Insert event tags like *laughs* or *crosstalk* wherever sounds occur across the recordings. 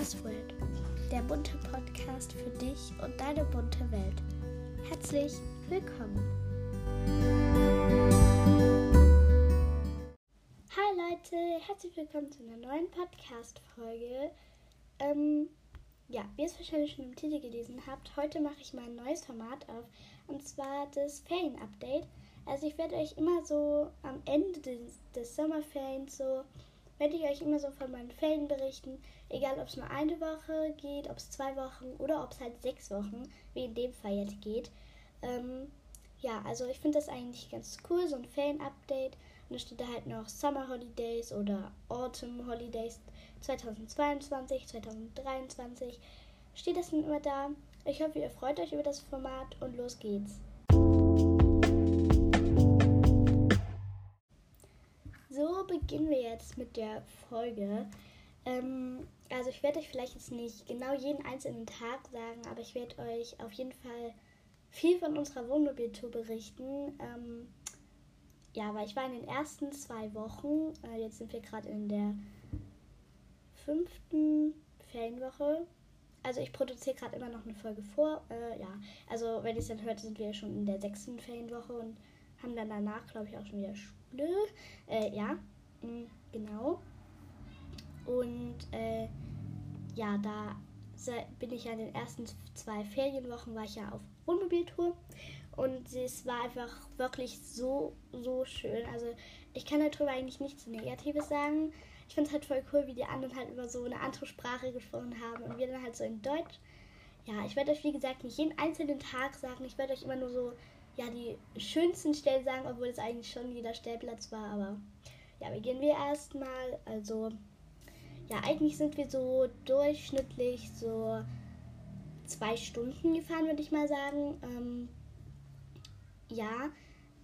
Buzzword, der bunte Podcast für dich und deine bunte Welt. Herzlich willkommen. Hi Leute, herzlich willkommen zu einer neuen Podcast-Folge. Ähm, ja, wie ihr es wahrscheinlich schon im Titel gelesen habt, heute mache ich mal ein neues Format auf und zwar das Ferien-Update. Also ich werde euch immer so am Ende des, des Sommerferiens so werde ich euch immer so von meinen Ferien berichten. Egal, ob es nur eine Woche geht, ob es zwei Wochen oder ob es halt sechs Wochen, wie in dem Fall jetzt geht. Ähm, ja, also ich finde das eigentlich ganz cool, so ein Ferien-Update. Und da steht da halt noch Summer Holidays oder Autumn Holidays 2022, 2023. Steht das dann immer da. Ich hoffe, ihr freut euch über das Format und los geht's. So beginnen wir jetzt mit der Folge. Ähm, also ich werde euch vielleicht jetzt nicht genau jeden einzelnen Tag sagen, aber ich werde euch auf jeden Fall viel von unserer Wohnmobiltour berichten. Ähm, ja, weil ich war in den ersten zwei Wochen, äh, jetzt sind wir gerade in der fünften Ferienwoche. Also ich produziere gerade immer noch eine Folge vor. Äh, ja, also wenn ihr es dann hört, sind wir schon in der sechsten Ferienwoche und haben dann danach, glaube ich, auch schon wieder Schule. Äh, ja, mh, mm, genau. Und äh, ja, da bin ich ja in den ersten zwei Ferienwochen, war ich ja auf Wohnmobiltour. Und es war einfach wirklich so, so schön. Also ich kann darüber eigentlich nichts Negatives sagen. Ich finde es halt voll cool, wie die anderen halt immer so eine andere Sprache gesprochen haben und wir dann halt so in Deutsch. Ja, ich werde euch wie gesagt nicht jeden einzelnen Tag sagen. Ich werde euch immer nur so ja, die schönsten Stellen sagen, obwohl es eigentlich schon jeder Stellplatz war. Aber ja, beginnen wir erstmal. Also, ja, eigentlich sind wir so durchschnittlich so zwei Stunden gefahren, würde ich mal sagen. Ähm, ja,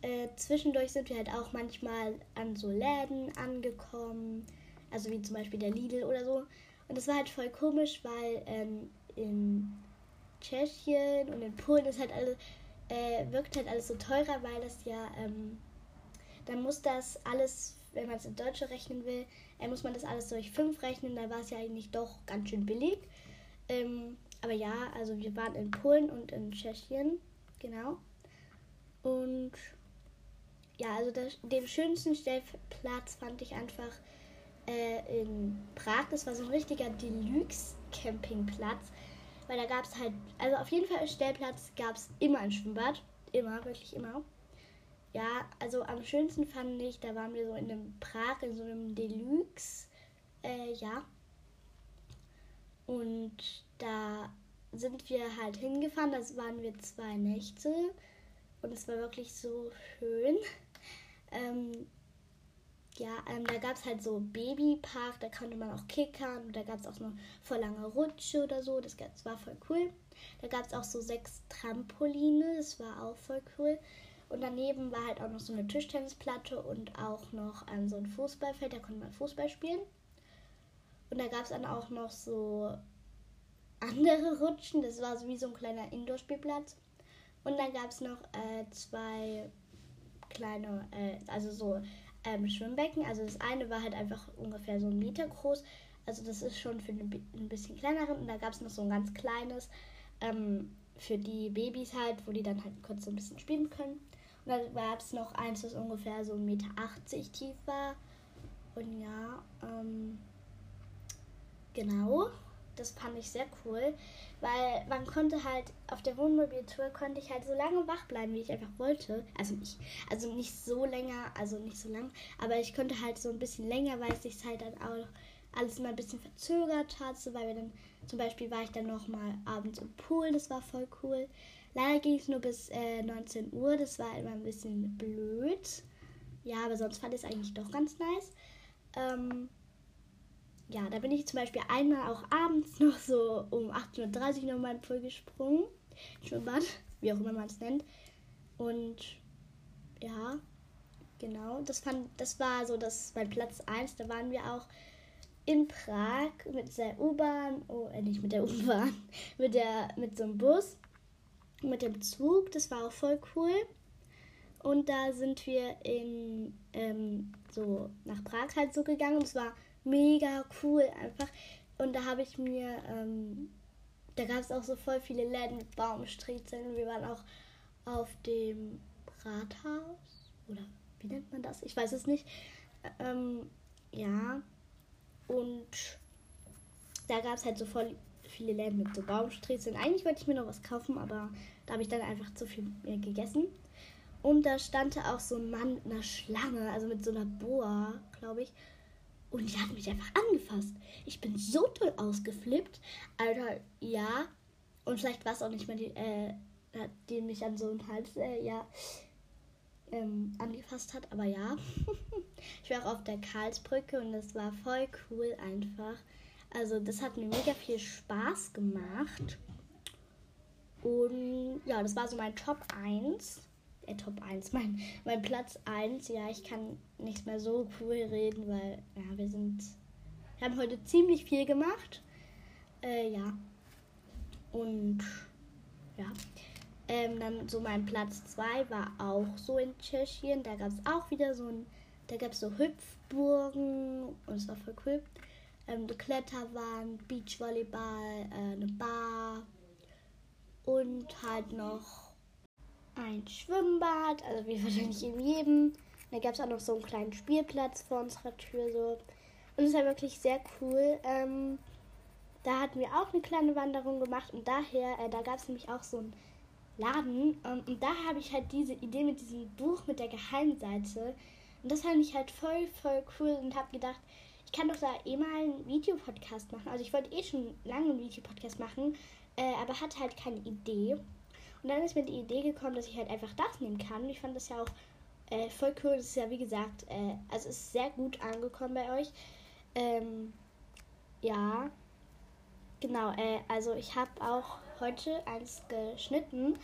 äh, zwischendurch sind wir halt auch manchmal an so Läden angekommen. Also wie zum Beispiel der Lidl oder so. Und das war halt voll komisch, weil ähm, in Tschechien und in Polen ist halt alles äh, wirkt halt alles so teurer, weil das ja, ähm, dann muss das alles, wenn man es in Deutsche rechnen will, äh, muss man das alles durch 5 rechnen, da war es ja eigentlich doch ganz schön billig. Ähm, aber ja, also wir waren in Polen und in Tschechien, genau. Und ja, also das, den schönsten Stellplatz fand ich einfach äh, in Prag. Das war so ein richtiger Deluxe-Campingplatz. Weil da gab es halt, also auf jeden Fall Stellplatz gab es immer ein Schwimmbad. Immer, wirklich immer. Ja, also am schönsten fand ich, da waren wir so in einem Prag, in so einem Deluxe. Äh, ja. Und da sind wir halt hingefahren. Das waren wir zwei Nächte. Und es war wirklich so schön. Ähm, ja, ähm, da gab es halt so Babypark, da konnte man auch kickern und da gab es auch noch voll lange Rutsche oder so, das, das war voll cool. Da gab es auch so sechs Trampoline, das war auch voll cool. Und daneben war halt auch noch so eine Tischtennisplatte und auch noch ähm, so ein Fußballfeld, da konnte man Fußball spielen. Und da gab es dann auch noch so andere Rutschen, das war so wie so ein kleiner Indoor-Spielplatz. Und dann gab es noch äh, zwei kleine, äh, also so ähm, Schwimmbecken. Also das eine war halt einfach ungefähr so ein Meter groß. Also das ist schon für ein bisschen kleineren. Und da gab es noch so ein ganz kleines ähm, für die Babys halt, wo die dann halt kurz so ein bisschen spielen können. Dann gab es noch eins, das ungefähr so 1,80 Meter tief war. Und ja, ähm, genau das fand ich sehr cool, weil man konnte halt auf der Wohnmobiltour konnte ich halt so lange wach bleiben, wie ich einfach wollte. Also nicht, also nicht so länger, also nicht so lang, aber ich konnte halt so ein bisschen länger, weil es sich halt dann auch alles mal ein bisschen verzögert hat, so weil wir dann zum Beispiel war ich dann noch mal abends im Pool, das war voll cool. Leider ging es nur bis äh, 19 Uhr, das war immer ein bisschen blöd. Ja, aber sonst fand ich es eigentlich doch ganz nice. Ähm, ja, da bin ich zum Beispiel einmal auch abends *laughs* noch so um 18.30 Uhr nochmal in Pool gesprungen. Schwimmbad, wie auch immer man es nennt. Und ja, genau, das fand, das war so das mein Platz 1. Da waren wir auch in Prag mit der U-Bahn, oh, äh, nicht mit der U-Bahn, *laughs* mit mit so einem Bus, mit dem Zug, das war auch voll cool. Und da sind wir in, ähm, so nach Prag halt so gegangen. Und es war mega cool. Einfach, Und da habe ich mir, ähm, da gab es auch so voll viele Läden mit Baumstriezeln. Wir waren auch auf dem Rathaus. Oder wie nennt man das? Ich weiß es nicht. Ähm, ja. Und da gab es halt so voll viele Läden mit so Baumstriezeln. Eigentlich wollte ich mir noch was kaufen, aber da habe ich dann einfach zu viel gegessen. Und da stand da auch so ein Mann mit einer Schlange, also mit so einer Boa, glaube ich. Und die hat mich einfach angefasst. Ich bin so toll ausgeflippt. Alter, ja. Und vielleicht war es auch nicht mehr die, äh, die mich an so einen Hals, äh, ja, ähm, angefasst hat. Aber ja. *laughs* ich war auch auf der Karlsbrücke und das war voll cool einfach. Also das hat mir mega viel Spaß gemacht. Und ja, das war so mein Top 1. Äh, Top 1, *laughs* mein, mein Platz 1. Ja, ich kann nicht mehr so cool reden, weil ja, wir sind. Wir haben heute ziemlich viel gemacht. Äh, ja. Und ja. Ähm, dann so mein Platz 2 war auch so in Tschechien. Da gab es auch wieder so ein. Da gab es so Hüpfburgen und es war voll cool ähm, Kletterwand, Beachvolleyball, äh, eine Bar und halt noch ein Schwimmbad, also wie *laughs* wahrscheinlich in jedem. Da gab es auch noch so einen kleinen Spielplatz vor unserer Tür so. Und es war wirklich sehr cool. Ähm, da hatten wir auch eine kleine Wanderung gemacht und daher, äh, da gab es nämlich auch so einen Laden. Ähm, und da habe ich halt diese Idee mit diesem Buch mit der Geheimseite. Und das fand ich halt voll, voll cool und habe gedacht, kann doch da eh mal einen Videopodcast machen. Also ich wollte eh schon lange einen Videopodcast machen, äh, aber hatte halt keine Idee. Und dann ist mir die Idee gekommen, dass ich halt einfach das nehmen kann. Und ich fand das ja auch äh, voll cool. Das ist ja wie gesagt, äh, also ist sehr gut angekommen bei euch. Ähm, ja, genau. Äh, also ich habe auch heute eins geschnitten,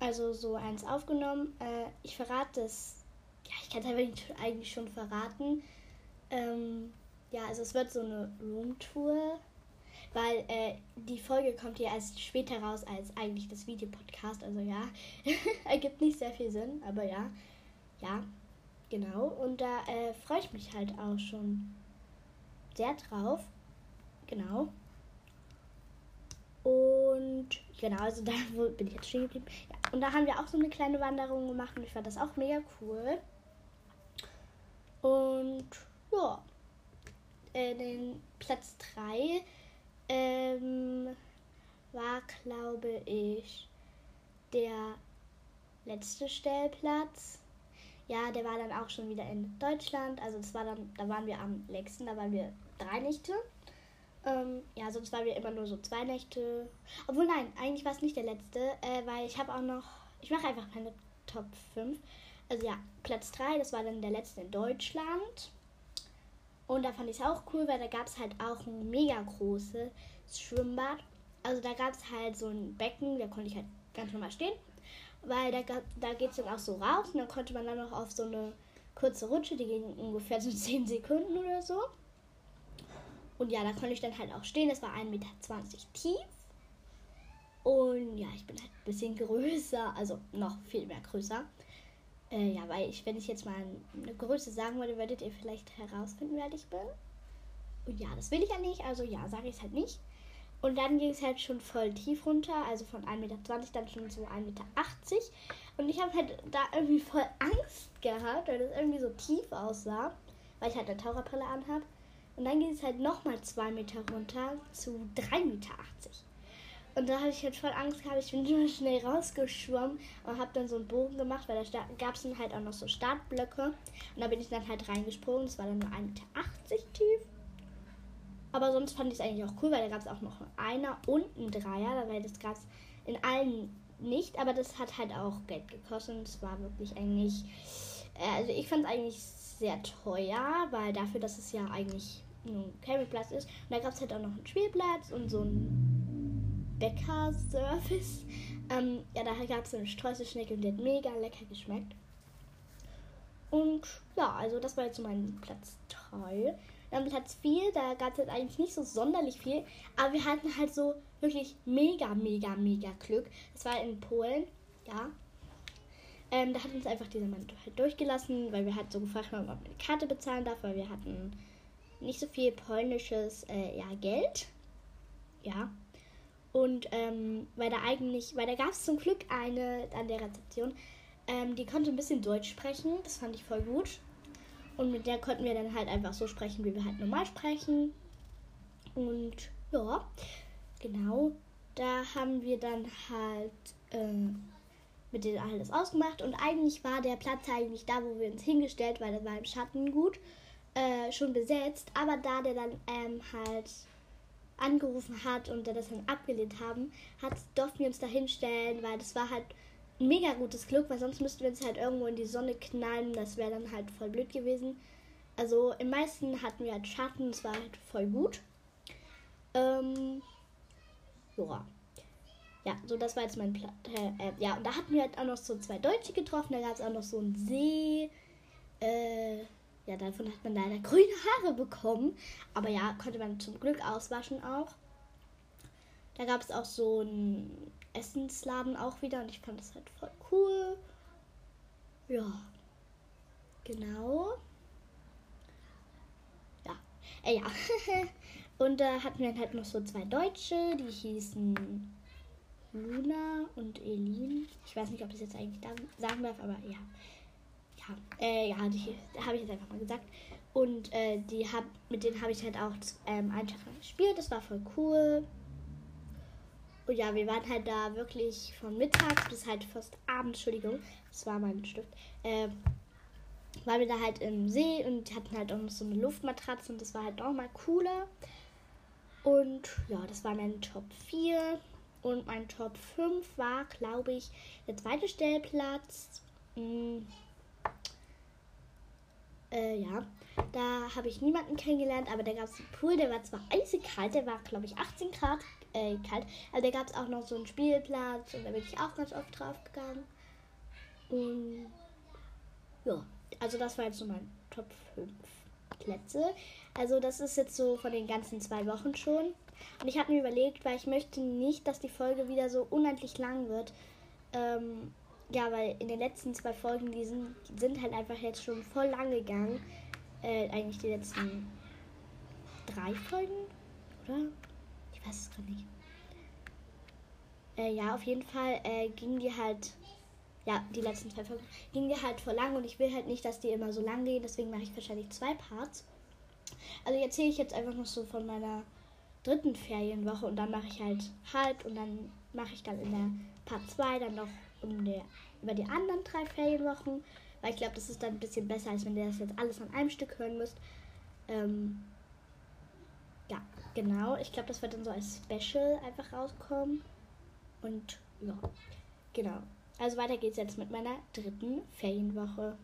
also so eins aufgenommen. Äh, ich verrate es. Ja, ich kann es eigentlich schon verraten. Ähm, ja, also es wird so eine Roomtour, weil äh, die Folge kommt hier erst später raus als eigentlich das Videopodcast. Also ja, *laughs* ergibt nicht sehr viel Sinn, aber ja, ja, genau. Und da äh, freue ich mich halt auch schon sehr drauf. Genau. Und genau, also da bin ich jetzt stehen geblieben. Ja, und da haben wir auch so eine kleine Wanderung gemacht und ich fand das auch mega cool. Und ja, äh, den Platz 3 ähm, war, glaube ich, der letzte Stellplatz. Ja, der war dann auch schon wieder in Deutschland. Also das war dann, da waren wir am längsten, da waren wir drei Nächte. Ähm, ja, sonst waren wir immer nur so zwei Nächte. Obwohl nein, eigentlich war es nicht der letzte, äh, weil ich habe auch noch, ich mache einfach meine Top 5. Also ja, Platz 3, das war dann der letzte in Deutschland. Und da fand ich es auch cool, weil da gab es halt auch ein mega großes Schwimmbad. Also da gab es halt so ein Becken, da konnte ich halt ganz normal stehen. Weil da, da geht es dann auch so raus und dann konnte man dann noch auf so eine kurze Rutsche, die ging ungefähr so *laughs* 10 Sekunden oder so. Und ja, da konnte ich dann halt auch stehen. Das war 1,20 Meter tief. Und ja, ich bin halt ein bisschen *laughs* größer, also noch viel mehr größer. Äh, ja, weil ich, wenn ich jetzt mal eine Größe sagen würde, würdet ihr vielleicht herausfinden, wer ich bin. Und ja, das will ich ja nicht, also ja, sage ich es halt nicht. Und dann ging es halt schon voll tief runter, also von 1,20 Meter dann schon so 1,80 Meter. Und ich habe halt da irgendwie voll Angst gehabt, weil das irgendwie so tief aussah, weil ich halt eine Taucherbrille anhabe. Und dann ging es halt nochmal 2 Meter runter zu 3,80 Meter. Und da habe ich halt voll Angst gehabt. Ich bin *laughs* immer schnell rausgeschwommen und habe dann so einen Bogen gemacht, weil da gab es dann halt auch noch so Startblöcke. Und da bin ich dann halt reingesprungen. Es war dann nur 1,80 Meter tief. Aber sonst fand ich es eigentlich auch cool, weil da gab es auch noch einer und einen Dreier. Weil das gab es in allen nicht, aber das hat halt auch Geld gekostet. Und es war wirklich eigentlich. Äh, also ich fand es eigentlich sehr teuer, weil dafür, dass es ja eigentlich nur ein Campingplatz ist. Und da gab es halt auch noch einen Spielplatz und so ein Bäcker-Service. Ähm, ja, da gab es eine Streuselschnecke und die hat mega lecker geschmeckt. Und ja, also das war jetzt so mein Platz 3. Dann Platz 4, da gab es jetzt eigentlich nicht so sonderlich viel, aber wir hatten halt so wirklich mega, mega, mega Glück. Das war in Polen, ja. Ähm, da hat uns einfach dieser Mann halt durchgelassen, weil wir halt so gefragt haben, ob man eine Karte bezahlen darf, weil wir hatten nicht so viel polnisches äh, ja, Geld. Ja. Und ähm, weil da eigentlich, weil da gab es zum Glück eine an der Rezeption, ähm, die konnte ein bisschen Deutsch sprechen. Das fand ich voll gut. Und mit der konnten wir dann halt einfach so sprechen, wie wir halt normal sprechen. Und ja, genau. Da haben wir dann halt äh, mit denen alles ausgemacht. Und eigentlich war der Platz eigentlich da, wo wir uns hingestellt, weil das war im Schatten gut, äh, schon besetzt. Aber da der dann ähm, halt angerufen hat und der das dann abgelehnt haben, hat, durften wir uns da hinstellen, weil das war halt ein mega gutes Glück, weil sonst müssten wir uns halt irgendwo in die Sonne knallen. Das wäre dann halt voll blöd gewesen. Also im meisten hatten wir halt Schatten, es war halt voll gut. Ähm, ja. Ja, so das war jetzt mein Platz. Äh, äh, ja, und da hatten wir halt auch noch so zwei Deutsche getroffen. Da gab es auch noch so einen See. Äh, ja, davon hat man leider grüne Haare bekommen. Aber ja, konnte man zum Glück auswaschen auch. Da gab es auch so einen Essensladen auch wieder und ich fand das halt voll cool. Ja. Genau. Ja. Äh, ja. *laughs* und da äh, hatten wir halt noch so zwei Deutsche, die hießen Luna und Elin. Ich weiß nicht, ob ich das jetzt eigentlich sagen darf, aber ja. Ja, äh, ja, die habe ich jetzt einfach mal gesagt. Und äh, die hab, mit denen habe ich halt auch ähm, einen Tag gespielt. Das war voll cool. Und ja, wir waren halt da wirklich von mittags bis halt fast abends, Entschuldigung, das war mein Stift, äh, waren wir da halt im See und hatten halt auch noch so eine Luftmatratze und das war halt auch mal cooler. Und ja, das war mein Top 4. Und mein Top 5 war, glaube ich, der zweite Stellplatz. Hm. Äh, ja, da habe ich niemanden kennengelernt, aber da gab es einen Pool, der war zwar eisig kalt, der war, glaube ich, 18 Grad äh, kalt. Also da gab es auch noch so einen Spielplatz und da bin ich auch ganz oft drauf gegangen. Und ja, also das war jetzt so mein Top 5 Plätze. Also das ist jetzt so von den ganzen zwei Wochen schon. Und ich habe mir überlegt, weil ich möchte nicht, dass die Folge wieder so unendlich lang wird. Ähm, ja, weil in den letzten zwei Folgen, die sind, sind halt einfach jetzt schon voll lang gegangen. Äh, eigentlich die letzten drei Folgen, oder? Ich weiß es gerade nicht. Äh, ja, auf jeden Fall äh, ging die halt, ja, die letzten zwei Folgen, ging die halt voll lang und ich will halt nicht, dass die immer so lang gehen, deswegen mache ich wahrscheinlich zwei Parts. Also erzähle ich jetzt einfach noch so von meiner dritten Ferienwoche und dann mache ich halt halb und dann mache ich dann in der Part 2 dann noch um der, über die anderen drei Ferienwochen, weil ich glaube, das ist dann ein bisschen besser, als wenn ihr das jetzt alles an einem Stück hören müsst. Ähm, ja, genau. Ich glaube, das wird dann so als Special einfach rauskommen. Und ja, genau. Also weiter geht's jetzt mit meiner dritten Ferienwoche.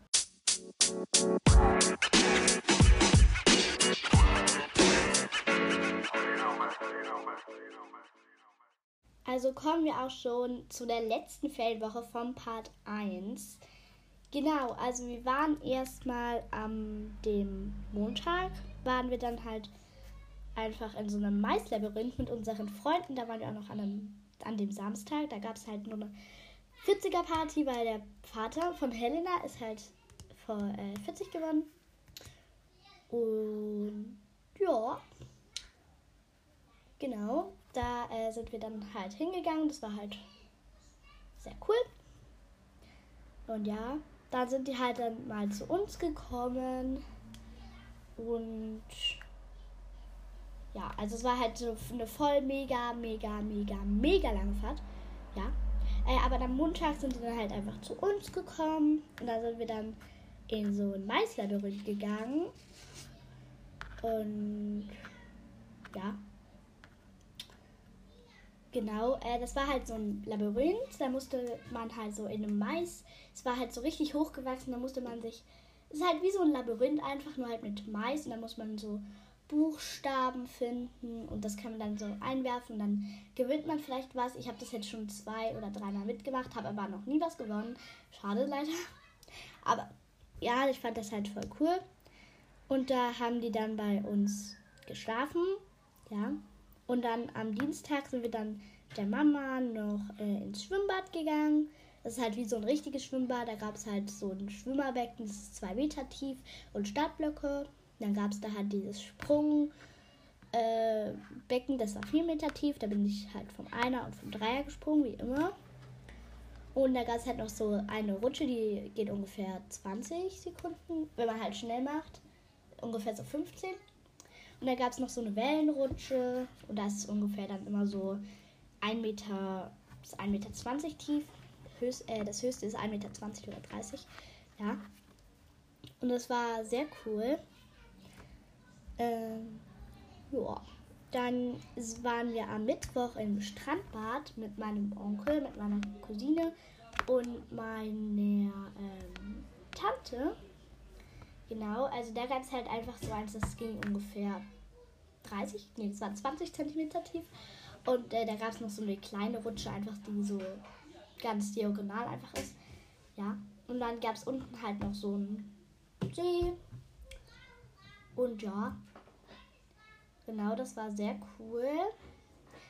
Also kommen wir auch schon zu der letzten Ferienwoche vom Part 1. Genau, also wir waren erstmal am dem Montag, waren wir dann halt einfach in so einem Maislabyrinth mit unseren Freunden. Da waren wir auch noch an, einem, an dem Samstag. Da gab es halt nur eine 40er Party, weil der Vater von Helena ist halt vor äh, 40 geworden. Und ja, genau, da äh, sind wir dann halt hingegangen. Das war halt sehr cool. Und ja, dann sind die halt dann mal zu uns gekommen. Und ja, also es war halt so eine voll mega, mega, mega, mega lange Fahrt. Ja. Äh, aber am Montag sind sie dann halt einfach zu uns gekommen. Und da sind wir dann in so ein Maislabyrinth gegangen. Und ja. Genau, äh, das war halt so ein Labyrinth. Da musste man halt so in einem Mais. Es war halt so richtig hochgewachsen. Da musste man sich. Es ist halt wie so ein Labyrinth, einfach nur halt mit Mais. Und da muss man so Buchstaben finden und das kann man dann so einwerfen und dann gewinnt man vielleicht was. Ich habe das jetzt schon zwei oder dreimal mitgemacht, habe aber noch nie was gewonnen. Schade leider. Aber ja, ich fand das halt voll cool. Und da haben die dann bei uns geschlafen. Ja. Und dann am Dienstag sind wir dann mit der Mama noch äh, ins Schwimmbad gegangen. Das ist halt wie so ein richtiges Schwimmbad. Da gab es halt so ein Schwimmerbecken, das ist zwei Meter tief und Startblöcke. Dann gab es da halt dieses Sprungbecken, äh, das war 4 Meter tief. Da bin ich halt vom Einer und vom Dreier gesprungen, wie immer. Und da gab es halt noch so eine Rutsche, die geht ungefähr 20 Sekunden, wenn man halt schnell macht. Ungefähr so 15. Und da gab es noch so eine Wellenrutsche. Und das ist ungefähr dann immer so 1 Meter bis 1,20 Meter tief. Höchst, äh, das höchste ist 1,20 Meter oder 30. Ja. Und das war sehr cool. Ähm, ja. Dann waren wir am Mittwoch im Strandbad mit meinem Onkel, mit meiner Cousine und meiner ähm, Tante. Genau, also da gab es halt einfach so eins, das ging ungefähr 30, nee, das war 20 Zentimeter tief. Und äh, da gab es noch so eine kleine Rutsche, einfach die so ganz diagonal einfach ist. Ja. Und dann gab es unten halt noch so einen See. Und ja. Genau, das war sehr cool.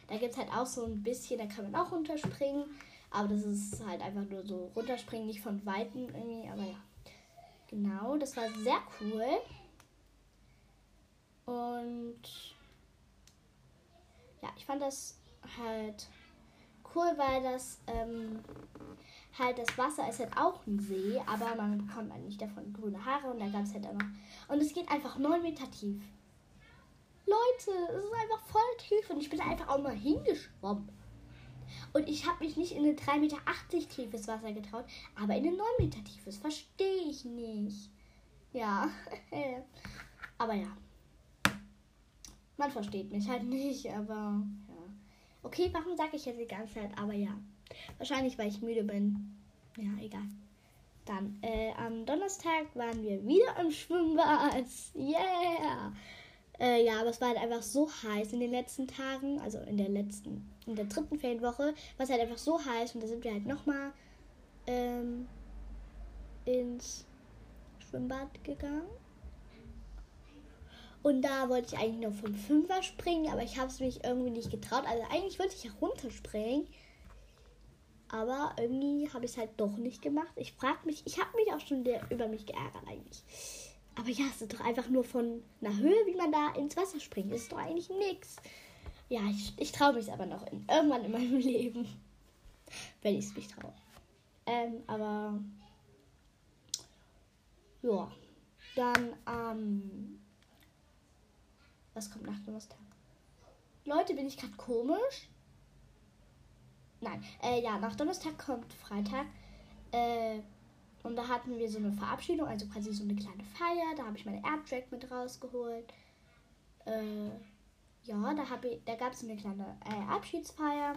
Da gibt es halt auch so ein bisschen, da kann man auch runterspringen. Aber das ist halt einfach nur so runterspringen, nicht von Weitem irgendwie. Aber ja. Genau, das war sehr cool. Und ja, ich fand das halt cool, weil das ähm, halt das Wasser ist halt auch ein See, aber man bekommt halt nicht davon grüne Haare und da gab es halt immer. Und es geht einfach 9 Meter tief. Leute, es ist einfach voll tief und ich bin einfach auch mal hingeschwommen. Und ich habe mich nicht in ein 3,80 Meter tiefes Wasser getraut, aber in ein 9 Meter tiefes. Verstehe ich nicht. Ja. *laughs* aber ja. Man versteht mich halt nicht, aber ja. Okay, warum sage ich jetzt die ganze Zeit, aber ja. Wahrscheinlich, weil ich müde bin. Ja, egal. Dann, äh, am Donnerstag waren wir wieder im Schwimmbad. Yeah! Äh, ja, aber es war halt einfach so heiß in den letzten Tagen, also in der letzten, in der dritten Ferienwoche, war es halt einfach so heiß und da sind wir halt nochmal ähm, ins Schwimmbad gegangen. Und da wollte ich eigentlich nur vom Fünfer springen, aber ich habe es mich irgendwie nicht getraut. Also eigentlich wollte ich ja runterspringen. Aber irgendwie habe ich es halt doch nicht gemacht. Ich frage mich, ich habe mich auch schon über mich geärgert eigentlich. Aber ja, es ist doch einfach nur von einer Höhe, wie man da ins Wasser springt. Ist doch eigentlich nichts. Ja, ich, ich traue mich aber noch in, irgendwann in meinem *laughs* Leben. Wenn ich es mich traue. Ähm, aber ja. Dann ähm, was kommt nach Donnerstag? Leute, bin ich gerade komisch? Nein, äh, ja, nach Donnerstag kommt Freitag. Äh, und da hatten wir so eine Verabschiedung, also quasi so eine kleine Feier. Da habe ich meine Airtrack mit rausgeholt. Äh, ja, da, da gab es eine kleine äh, Abschiedsfeier.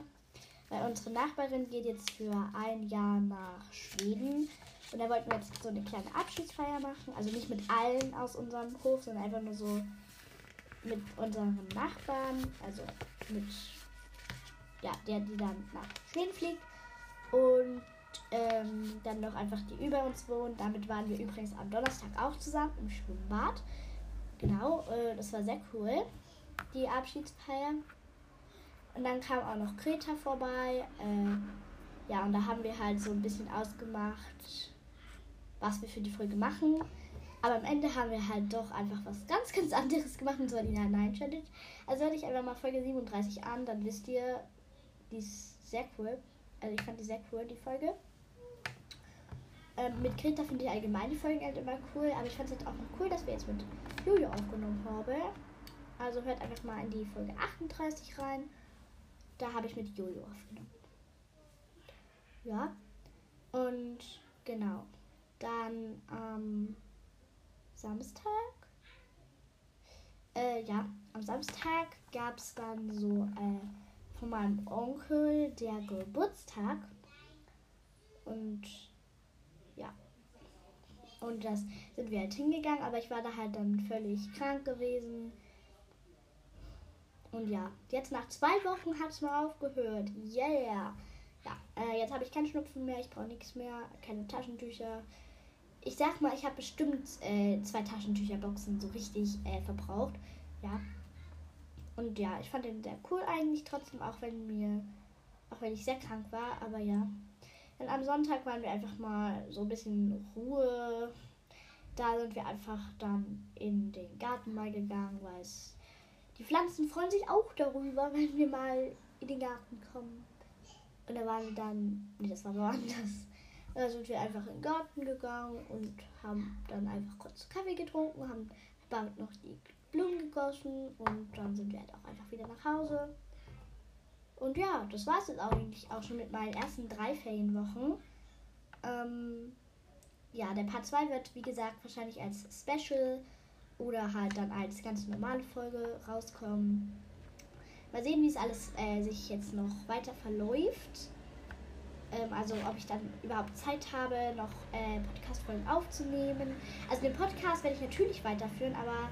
Weil unsere Nachbarin geht jetzt für ein Jahr nach Schweden. Und da wollten wir jetzt so eine kleine Abschiedsfeier machen. Also nicht mit allen aus unserem Hof, sondern einfach nur so mit unseren Nachbarn. Also mit ja, der, die dann nach Schweden fliegt. Und ähm, dann noch einfach die über uns wohnen. Damit waren wir übrigens am Donnerstag auch zusammen im Schwimmbad. Genau, äh, das war sehr cool, die Abschiedsfeier. Und dann kam auch noch Greta vorbei. Äh, ja, und da haben wir halt so ein bisschen ausgemacht, was wir für die Folge machen. Aber am Ende haben wir halt doch einfach was ganz, ganz anderes gemacht, und zwar die Nein Challenge. Also hört ich einfach mal Folge 37 an, dann wisst ihr, die ist sehr cool. Also ich fand die sehr cool, die Folge. Ähm, mit Greta finde ich allgemein die Folgen halt immer cool, aber ich fand es jetzt auch noch cool, dass wir jetzt mit Jojo aufgenommen haben. Also hört einfach mal in die Folge 38 rein. Da habe ich mit Jojo aufgenommen. Ja. Und genau. Dann ähm, Samstag. Äh, ja, am Samstag gab es dann so äh, von meinem Onkel der Geburtstag. Und ja. Und das sind wir halt hingegangen, aber ich war da halt dann völlig krank gewesen. Und ja, jetzt nach zwei Wochen hat es mal aufgehört. Yeah! Ja, äh, jetzt habe ich keinen Schnupfen mehr, ich brauche nichts mehr, keine Taschentücher. Ich sag mal, ich habe bestimmt äh, zwei Taschentücherboxen so richtig äh, verbraucht. Ja, und ja, ich fand den sehr cool eigentlich trotzdem, auch wenn mir, auch wenn ich sehr krank war, aber ja. Dann am Sonntag waren wir einfach mal so ein bisschen Ruhe da sind wir einfach dann in den Garten mal gegangen, weil es die Pflanzen freuen sich auch darüber, wenn wir mal in den Garten kommen. Und da waren wir dann, nee, das war woanders. Da sind wir einfach in den Garten gegangen und haben dann einfach kurz Kaffee getrunken, haben bald noch die Blumen gegossen und dann sind wir halt auch einfach wieder nach Hause. Und ja, das war es jetzt eigentlich auch schon mit meinen ersten drei Ferienwochen. Ähm, ja, der Part 2 wird, wie gesagt, wahrscheinlich als Special oder halt dann als ganz normale Folge rauskommen. Mal sehen, wie es alles äh, sich jetzt noch weiter verläuft. Ähm, also ob ich dann überhaupt Zeit habe, noch äh, Podcast-Folgen aufzunehmen. Also den Podcast werde ich natürlich weiterführen, aber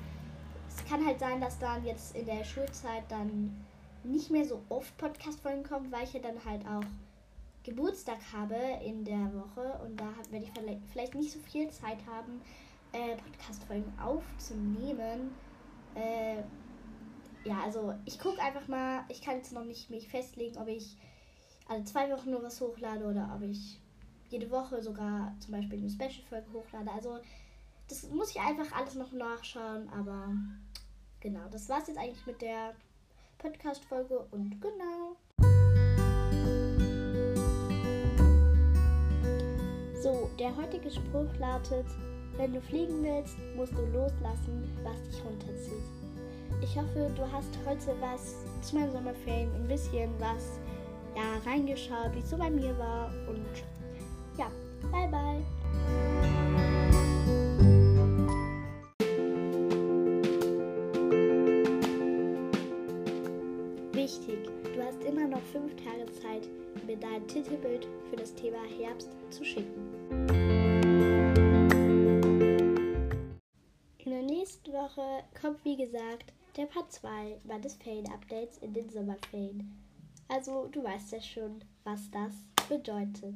es kann halt sein, dass dann jetzt in der Schulzeit dann nicht mehr so oft Podcast-Folgen kommen, weil ich ja dann halt auch Geburtstag habe in der Woche und da werde ich vielleicht nicht so viel Zeit haben, äh, Podcast-Folgen aufzunehmen. Äh, ja, also ich gucke einfach mal, ich kann jetzt noch nicht mich festlegen, ob ich alle zwei Wochen nur was hochlade oder ob ich jede Woche sogar zum Beispiel eine Special-Folge hochlade. Also das muss ich einfach alles noch nachschauen, aber genau, das war's jetzt eigentlich mit der Podcast-Folge und genau. So, der heutige Spruch lautet, wenn du fliegen willst, musst du loslassen, was dich runterzieht. Ich hoffe, du hast heute was zu meinen Sommerferien ein bisschen was ja, reingeschaut, wie es so bei mir war. Und ja, bye bye. Dein Titelbild für das Thema Herbst zu schicken. In der nächsten Woche kommt wie gesagt der Part 2 meines Ferien-Updates in den Sommerferien. Also du weißt ja schon, was das bedeutet.